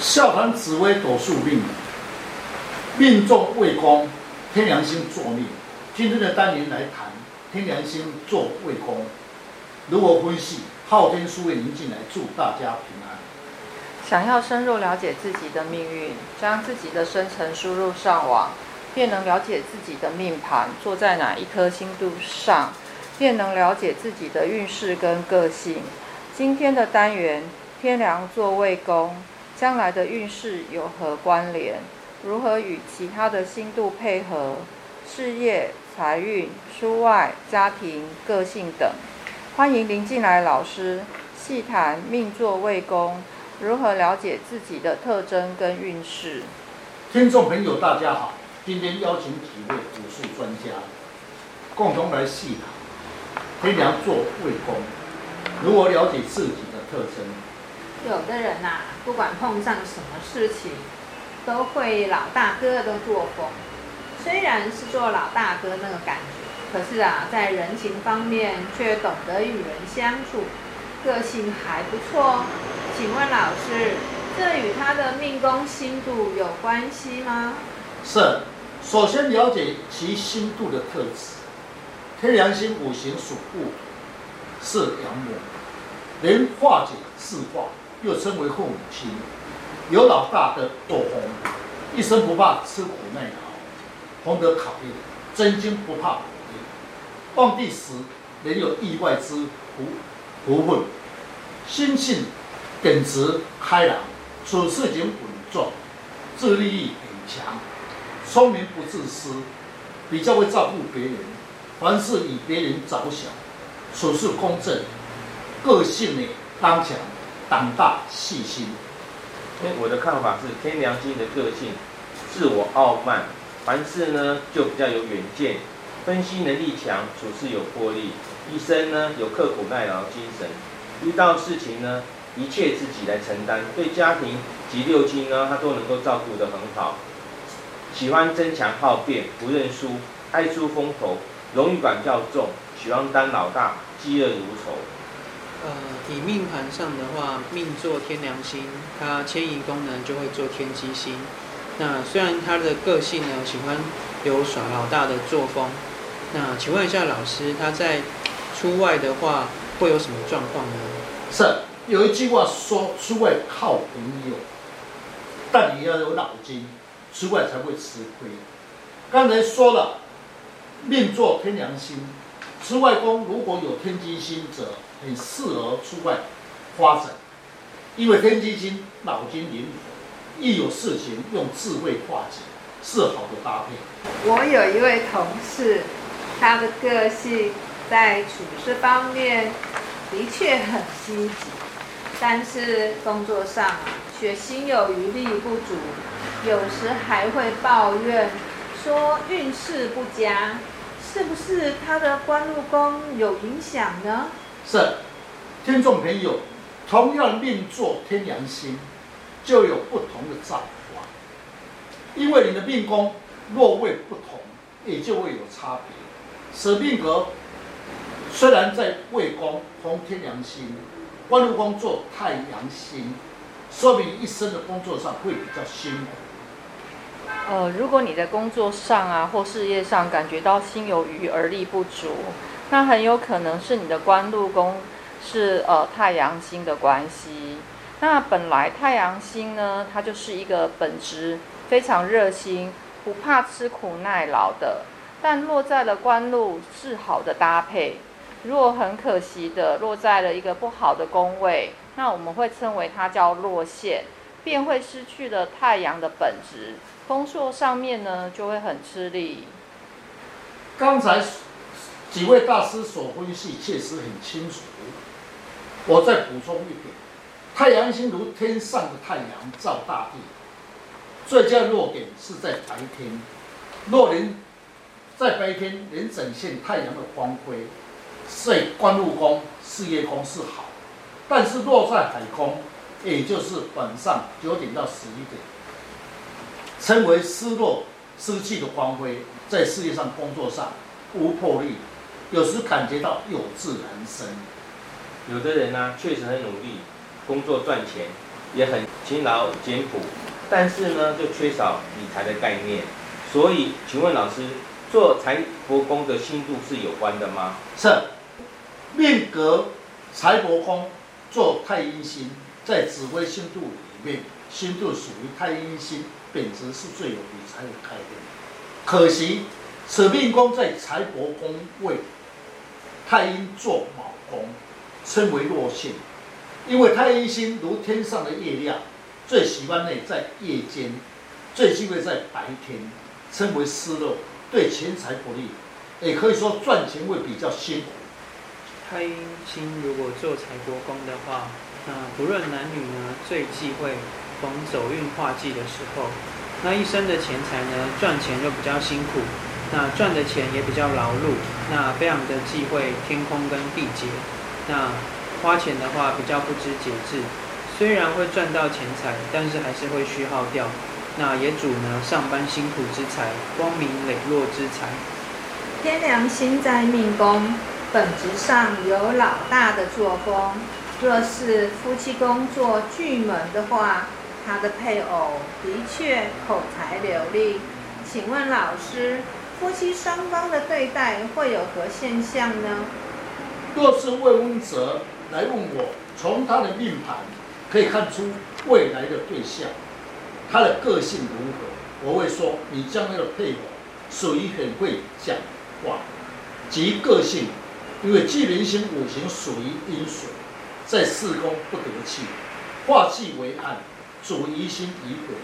笑谈紫薇斗数命，命中未宫，天梁星坐命。今天的单元来谈天梁星坐未宫，如何分析？昊天书院您进来，祝大家平安。想要深入了解自己的命运，将自己的生辰输入上网，便能了解自己的命盘坐在哪一颗星度上，便能了解自己的运势跟个性。今天的单元，天梁坐未宫，将来的运势有何关联？如何与其他的星度配合？事业、财运、出外、家庭、个性等。欢迎林进来老师细谈命座未宫，如何了解自己的特征跟运势。听众朋友，大家好，今天邀请几位武术专家，共同来细谈天梁座未宫，如何了解自己的特征。有的人呐、啊，不管碰上什么事情，都会老大哥的作风，虽然是做老大哥那个感觉。可是啊，在人情方面却懂得与人相处，个性还不错。请问老师，这与他的命宫星度有关系吗？是，首先了解其星度的特质。天梁星五行属木，是阳木，能化解自化，又称为父母亲，有老大的作风，一生不怕吃苦耐劳，懂得考验，真金不怕火炼。旺地时，能有意外之福福分，心性耿直开朗，处事情稳重，自立力很强，聪明不自私，比较会照顾别人，凡事以别人着想，处事公正，个性呢刚强、胆大、细心。我的看法是，天梁星的个性自我傲慢，凡事呢就比较有远见。分析能力强，处事有魄力，一生呢有刻苦耐劳精神，遇到事情呢一切自己来承担，对家庭及六亲呢他都能够照顾得很好，喜欢争强好辩，不认输，爱出风头，荣誉感较重，喜欢当老大，嫉恶如仇。呃，以命盘上的话，命坐天梁星，它迁移功能就会做天机星。那虽然他的个性呢喜欢有耍老大的作风。那请问一下老师，他在出外的话会有什么状况呢？是有一句话说，出外靠朋友，但你要有脑筋，出外才会吃亏。刚才说了，命坐天梁星，出外宫如果有天机星者，很适合出外发展，因为天机星脑筋灵活，一有事情用智慧化解，是好的搭配。我有一位同事。他的个性在处事方面的确很积极，但是工作上却心有余力不足，有时还会抱怨说运势不佳，是不是他的官禄宫有影响呢？是，听众朋友，同样命坐天梁星，就有不同的造化，因为你的命宫落位不同，也就会有差别。此命格虽然在未宫逢天梁星，官禄宫坐太阳星，说明一生的工作上会比较辛苦。呃，如果你在工作上啊或事业上感觉到心有余而力不足，那很有可能是你的官禄宫是呃太阳星的关系。那本来太阳星呢，它就是一个本质非常热心、不怕吃苦耐劳的。但落在了官禄是好的搭配，如果很可惜的落在了一个不好的宫位，那我们会称为它叫落陷，便会失去了太阳的本质，工作上面呢就会很吃力。刚才几位大师所分析确实很清楚，我再补充一点：太阳星如天上的太阳照大地，最佳落点是在白天，若能。在白天能展现太阳的光辉，所以官禄宫、事业宫是好，但是落在海宫，也就是晚上九点到十一点，称为失落、失去的光辉，在事业上、工作上无魄力，有时感觉到有志难伸。有的人呢、啊，确实很努力，工作赚钱，也很勤劳简朴，但是呢，就缺少理财的概念。所以，请问老师，做财帛宫的星度是有关的吗？是，命格财帛宫做太阴星，在紫微星度里面，星度属于太阴星，本质是最有理财的概念。可惜，此命宫在财帛宫位，太阴坐卯宫，称为弱性。因为太阴星如天上的月亮，最喜欢呢在夜间，最忌讳在白天，称为失落，对钱财不利，也可以说赚钱会比较辛苦。太阴星如果做财帛宫的话，那不论男女呢，最忌讳逢走运化忌的时候，那一生的钱财呢，赚钱就比较辛苦，那赚的钱也比较劳碌，那非常的忌讳天空跟地劫，那。花钱的话比较不知节制，虽然会赚到钱财，但是还是会虚耗掉。那也主呢，上班辛苦之财，光明磊落之财。天良心在命宫，本质上有老大的作风。若是夫妻工作巨门的话，他的配偶的确口才流利。请问老师，夫妻双方的对待会有何现象呢？若是未婚者。来问我，从他的命盘可以看出未来的对象，他的个性如何？我会说，你将来的配偶属于很会讲话，及个性，因为巨门星五行属于阴水，在四宫不得气，化气为暗，主疑心疑鬼，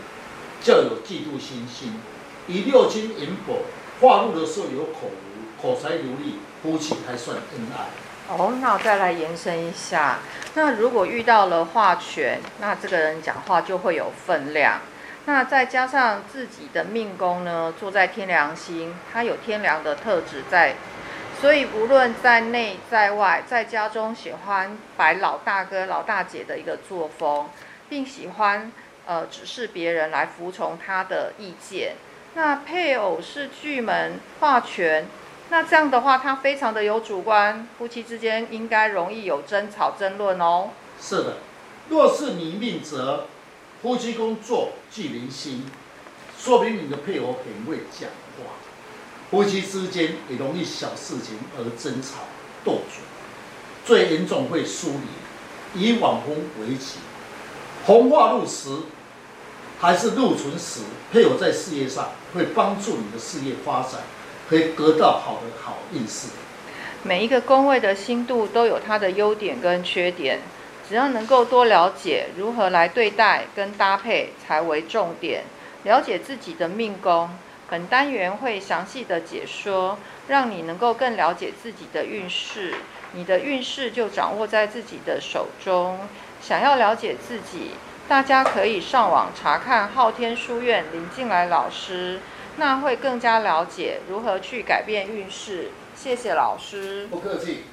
较有嫉妒心心。以六金引火，化禄的时候有口无，口才流利，夫妻还算恩爱。哦，那我再来延伸一下。那如果遇到了化权，那这个人讲话就会有分量。那再加上自己的命宫呢，坐在天梁星，他有天良的特质在，所以无论在内在外，在家中喜欢摆老大哥、老大姐的一个作风，并喜欢呃指示别人来服从他的意见。那配偶是巨门化权。那这样的话，他非常的有主观，夫妻之间应该容易有争吵、争论哦。是的，若是你命则夫妻宫坐巨灵星，说明你的配偶很会讲话，夫妻之间也容易小事情而争吵、斗嘴，最严重会疏离，以网婚为吉。红化入时还是入存时，配偶在事业上会帮助你的事业发展。可以得到好的好运势。每一个宫位的星度都有它的优点跟缺点，只要能够多了解如何来对待跟搭配才为重点。了解自己的命宫，本单元会详细的解说，让你能够更了解自己的运势。你的运势就掌握在自己的手中。想要了解自己，大家可以上网查看昊天书院林进来老师。那会更加了解如何去改变运势。谢谢老师。不客气。